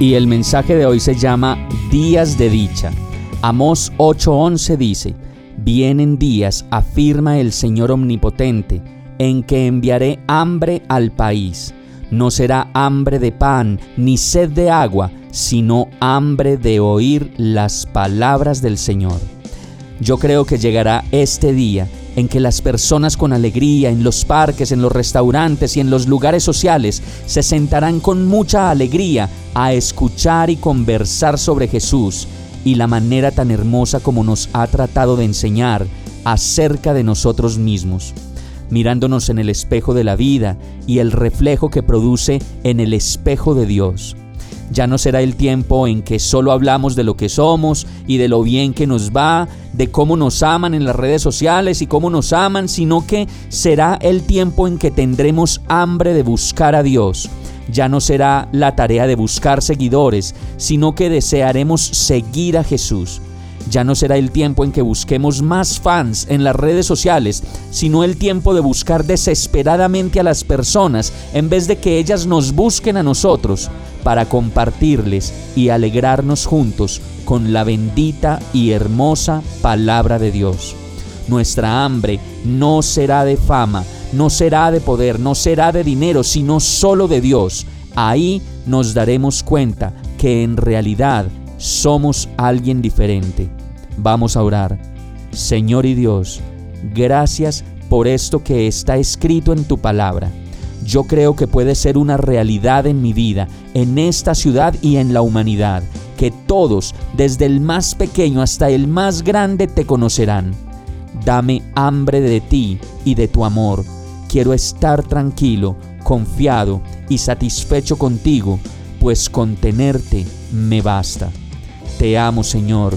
Y el mensaje de hoy se llama Días de Dicha. Amós 8:11 dice, Vienen días, afirma el Señor Omnipotente, en que enviaré hambre al país. No será hambre de pan ni sed de agua, sino hambre de oír las palabras del Señor. Yo creo que llegará este día en que las personas con alegría en los parques, en los restaurantes y en los lugares sociales se sentarán con mucha alegría a escuchar y conversar sobre Jesús y la manera tan hermosa como nos ha tratado de enseñar acerca de nosotros mismos mirándonos en el espejo de la vida y el reflejo que produce en el espejo de Dios. Ya no será el tiempo en que solo hablamos de lo que somos y de lo bien que nos va, de cómo nos aman en las redes sociales y cómo nos aman, sino que será el tiempo en que tendremos hambre de buscar a Dios. Ya no será la tarea de buscar seguidores, sino que desearemos seguir a Jesús. Ya no será el tiempo en que busquemos más fans en las redes sociales, sino el tiempo de buscar desesperadamente a las personas en vez de que ellas nos busquen a nosotros para compartirles y alegrarnos juntos con la bendita y hermosa palabra de Dios. Nuestra hambre no será de fama, no será de poder, no será de dinero, sino solo de Dios. Ahí nos daremos cuenta que en realidad somos alguien diferente. Vamos a orar. Señor y Dios, gracias por esto que está escrito en tu palabra. Yo creo que puede ser una realidad en mi vida, en esta ciudad y en la humanidad, que todos, desde el más pequeño hasta el más grande, te conocerán. Dame hambre de ti y de tu amor. Quiero estar tranquilo, confiado y satisfecho contigo, pues con tenerte me basta. Te amo, Señor,